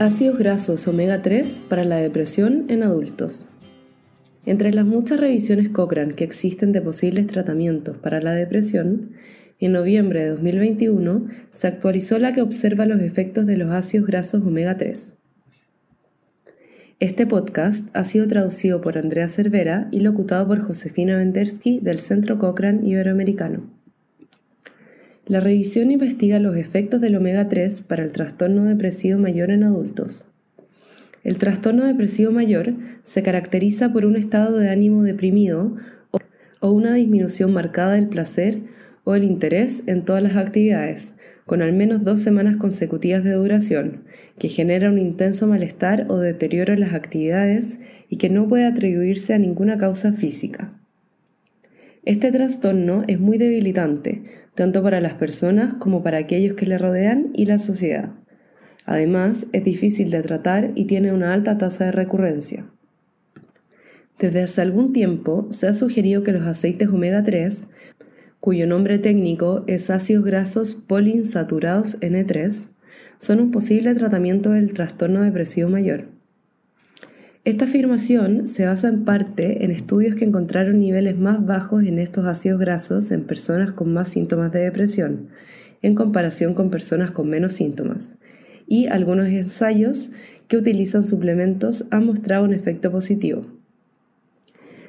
Ácidos grasos omega 3 para la depresión en adultos. Entre las muchas revisiones Cochrane que existen de posibles tratamientos para la depresión, en noviembre de 2021 se actualizó la que observa los efectos de los ácidos grasos omega 3. Este podcast ha sido traducido por Andrea Cervera y locutado por Josefina Vendersky del Centro Cochrane Iberoamericano. La revisión investiga los efectos del omega 3 para el trastorno depresivo mayor en adultos. El trastorno depresivo mayor se caracteriza por un estado de ánimo deprimido o una disminución marcada del placer o el interés en todas las actividades, con al menos dos semanas consecutivas de duración, que genera un intenso malestar o deterioro en las actividades y que no puede atribuirse a ninguna causa física. Este trastorno es muy debilitante, tanto para las personas como para aquellos que le rodean y la sociedad. Además, es difícil de tratar y tiene una alta tasa de recurrencia. Desde hace algún tiempo se ha sugerido que los aceites omega 3, cuyo nombre técnico es ácidos grasos poliinsaturados N3, son un posible tratamiento del trastorno depresivo mayor. Esta afirmación se basa en parte en estudios que encontraron niveles más bajos en estos ácidos grasos en personas con más síntomas de depresión, en comparación con personas con menos síntomas, y algunos ensayos que utilizan suplementos han mostrado un efecto positivo.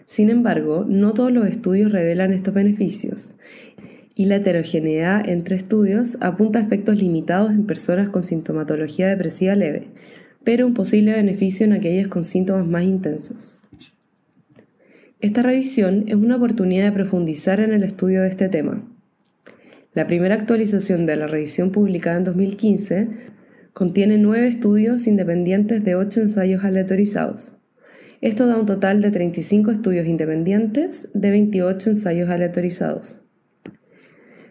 Sin embargo, no todos los estudios revelan estos beneficios, y la heterogeneidad entre estudios apunta a efectos limitados en personas con sintomatología depresiva leve, pero un posible beneficio en aquellas con síntomas más intensos. Esta revisión es una oportunidad de profundizar en el estudio de este tema. La primera actualización de la revisión publicada en 2015 contiene nueve estudios independientes de ocho ensayos aleatorizados. Esto da un total de 35 estudios independientes de 28 ensayos aleatorizados.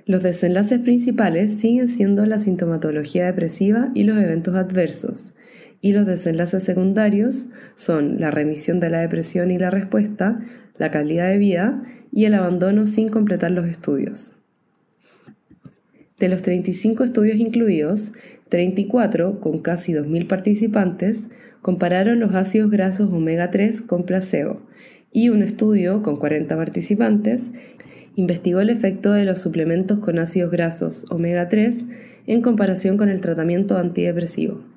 Los desenlaces principales siguen siendo la sintomatología depresiva y los eventos adversos, y los desenlaces secundarios son la remisión de la depresión y la respuesta, la calidad de vida y el abandono sin completar los estudios. De los 35 estudios incluidos, 34, con casi 2.000 participantes, compararon los ácidos grasos omega 3 con placebo, y un estudio con 40 participantes investigó el efecto de los suplementos con ácidos grasos omega 3 en comparación con el tratamiento antidepresivo.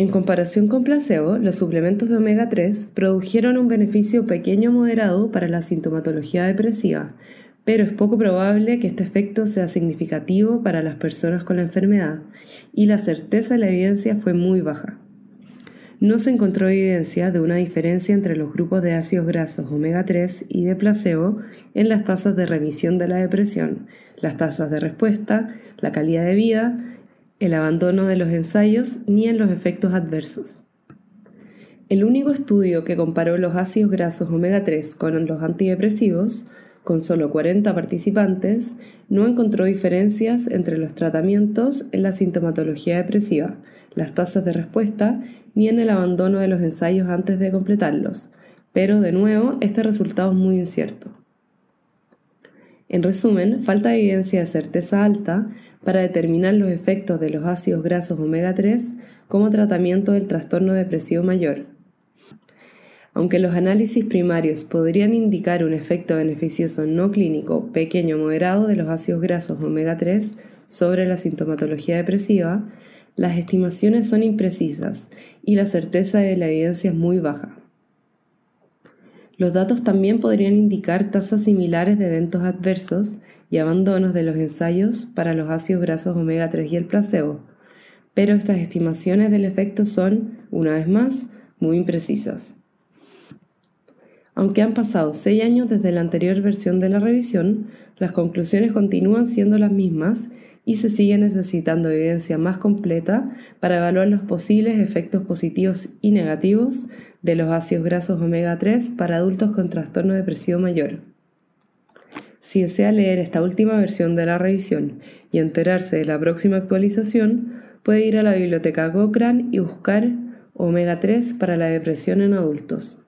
En comparación con placebo, los suplementos de omega 3 produjeron un beneficio pequeño moderado para la sintomatología depresiva, pero es poco probable que este efecto sea significativo para las personas con la enfermedad, y la certeza de la evidencia fue muy baja. No se encontró evidencia de una diferencia entre los grupos de ácidos grasos omega 3 y de placebo en las tasas de remisión de la depresión, las tasas de respuesta, la calidad de vida el abandono de los ensayos ni en los efectos adversos. El único estudio que comparó los ácidos grasos omega 3 con los antidepresivos, con solo 40 participantes, no encontró diferencias entre los tratamientos en la sintomatología depresiva, las tasas de respuesta, ni en el abandono de los ensayos antes de completarlos, pero de nuevo este resultado es muy incierto. En resumen, falta evidencia de certeza alta para determinar los efectos de los ácidos grasos omega 3 como tratamiento del trastorno depresivo mayor. Aunque los análisis primarios podrían indicar un efecto beneficioso no clínico pequeño o moderado de los ácidos grasos omega 3 sobre la sintomatología depresiva, las estimaciones son imprecisas y la certeza de la evidencia es muy baja. Los datos también podrían indicar tasas similares de eventos adversos y abandonos de los ensayos para los ácidos grasos omega 3 y el placebo, pero estas estimaciones del efecto son, una vez más, muy imprecisas. Aunque han pasado seis años desde la anterior versión de la revisión, las conclusiones continúan siendo las mismas y se sigue necesitando evidencia más completa para evaluar los posibles efectos positivos y negativos de los ácidos grasos omega 3 para adultos con trastorno depresivo mayor. Si desea leer esta última versión de la revisión y enterarse de la próxima actualización, puede ir a la biblioteca Cochrane y buscar omega 3 para la depresión en adultos.